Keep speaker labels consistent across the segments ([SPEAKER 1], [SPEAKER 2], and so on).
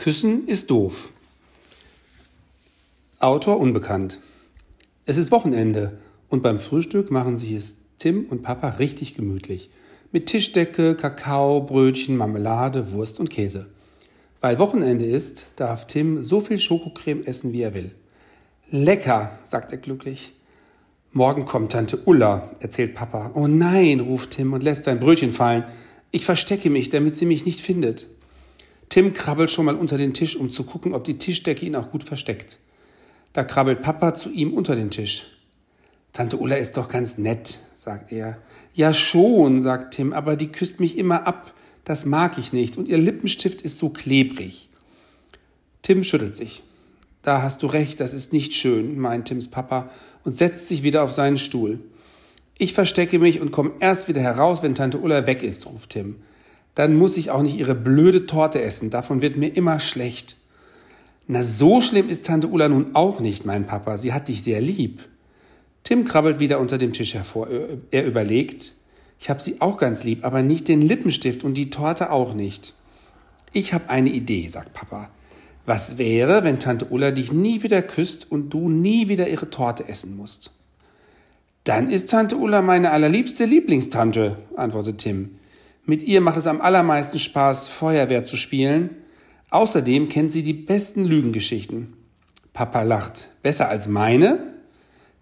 [SPEAKER 1] Küssen ist doof. Autor unbekannt. Es ist Wochenende und beim Frühstück machen sich es Tim und Papa richtig gemütlich. Mit Tischdecke, Kakao, Brötchen, Marmelade, Wurst und Käse. Weil Wochenende ist, darf Tim so viel Schokocreme essen, wie er will. Lecker, sagt er glücklich. Morgen kommt Tante Ulla, erzählt Papa. Oh nein, ruft Tim und lässt sein Brötchen fallen. Ich verstecke mich, damit sie mich nicht findet. Tim krabbelt schon mal unter den Tisch, um zu gucken, ob die Tischdecke ihn auch gut versteckt. Da krabbelt Papa zu ihm unter den Tisch. Tante Ulla ist doch ganz nett, sagt er. Ja schon, sagt Tim, aber die küsst mich immer ab. Das mag ich nicht. Und ihr Lippenstift ist so klebrig. Tim schüttelt sich. Da hast du recht, das ist nicht schön, meint Tims Papa und setzt sich wieder auf seinen Stuhl. Ich verstecke mich und komme erst wieder heraus, wenn Tante Ulla weg ist, ruft Tim dann muss ich auch nicht ihre blöde Torte essen. Davon wird mir immer schlecht. Na, so schlimm ist Tante Ulla nun auch nicht, mein Papa. Sie hat dich sehr lieb. Tim krabbelt wieder unter dem Tisch hervor. Er überlegt, ich habe sie auch ganz lieb, aber nicht den Lippenstift und die Torte auch nicht. Ich habe eine Idee, sagt Papa. Was wäre, wenn Tante Ulla dich nie wieder küsst und du nie wieder ihre Torte essen musst? Dann ist Tante Ulla meine allerliebste Lieblingstante, antwortet Tim. Mit ihr macht es am allermeisten Spaß, Feuerwehr zu spielen. Außerdem kennt sie die besten Lügengeschichten. Papa lacht. Besser als meine?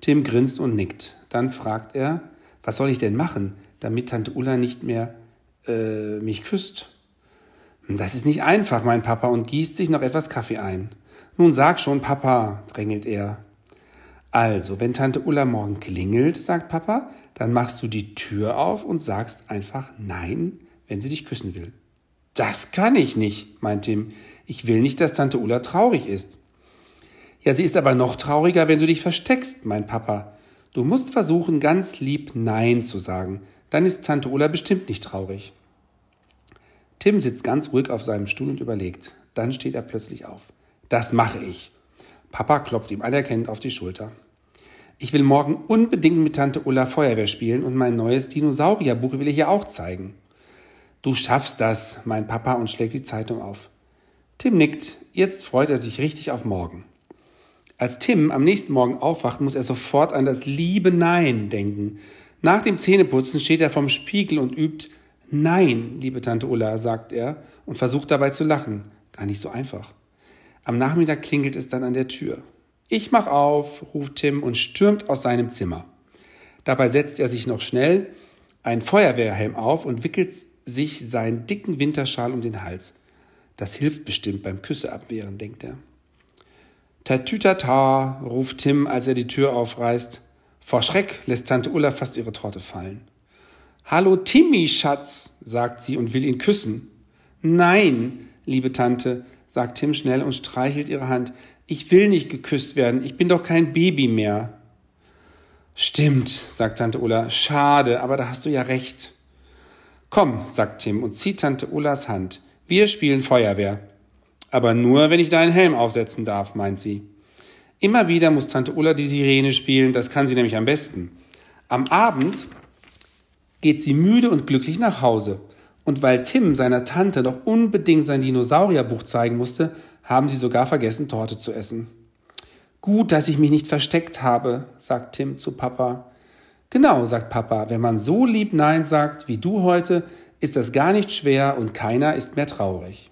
[SPEAKER 1] Tim grinst und nickt. Dann fragt er, was soll ich denn machen, damit Tante Ulla nicht mehr äh, mich küsst? Das ist nicht einfach, mein Papa, und gießt sich noch etwas Kaffee ein. Nun sag schon, Papa, drängelt er. Also, wenn Tante Ulla morgen klingelt, sagt Papa, dann machst du die Tür auf und sagst einfach Nein, wenn sie dich küssen will. Das kann ich nicht, meint Tim. Ich will nicht, dass Tante Ulla traurig ist. Ja, sie ist aber noch trauriger, wenn du dich versteckst, meint Papa. Du musst versuchen, ganz lieb Nein zu sagen. Dann ist Tante Ulla bestimmt nicht traurig. Tim sitzt ganz ruhig auf seinem Stuhl und überlegt. Dann steht er plötzlich auf. Das mache ich. Papa klopft ihm anerkennend auf die Schulter. Ich will morgen unbedingt mit Tante Ulla Feuerwehr spielen und mein neues Dinosaurierbuch will ich ihr auch zeigen. Du schaffst das, mein Papa und schlägt die Zeitung auf. Tim nickt, jetzt freut er sich richtig auf morgen. Als Tim am nächsten Morgen aufwacht, muss er sofort an das liebe Nein denken. Nach dem Zähneputzen steht er vorm Spiegel und übt Nein, liebe Tante Ulla, sagt er und versucht dabei zu lachen. Gar nicht so einfach. Am Nachmittag klingelt es dann an der Tür. Ich mach auf, ruft Tim und stürmt aus seinem Zimmer. Dabei setzt er sich noch schnell einen Feuerwehrhelm auf und wickelt sich seinen dicken Winterschal um den Hals. Das hilft bestimmt beim Küsse abwehren, denkt er. Tatütata, ruft Tim, als er die Tür aufreißt. Vor Schreck lässt Tante Ulla fast ihre Torte fallen. Hallo Timmy, Schatz, sagt sie und will ihn küssen. Nein, liebe Tante, sagt Tim schnell und streichelt ihre Hand. Ich will nicht geküsst werden, ich bin doch kein Baby mehr. Stimmt, sagt Tante Ulla, schade, aber da hast du ja recht. Komm, sagt Tim und zieht Tante Ullas Hand. Wir spielen Feuerwehr. Aber nur, wenn ich deinen Helm aufsetzen darf, meint sie. Immer wieder muss Tante Ulla die Sirene spielen, das kann sie nämlich am besten. Am Abend geht sie müde und glücklich nach Hause. Und weil Tim seiner Tante doch unbedingt sein Dinosaurierbuch zeigen musste, haben sie sogar vergessen, Torte zu essen. Gut, dass ich mich nicht versteckt habe, sagt Tim zu Papa. Genau, sagt Papa, wenn man so lieb Nein sagt wie du heute, ist das gar nicht schwer und keiner ist mehr traurig.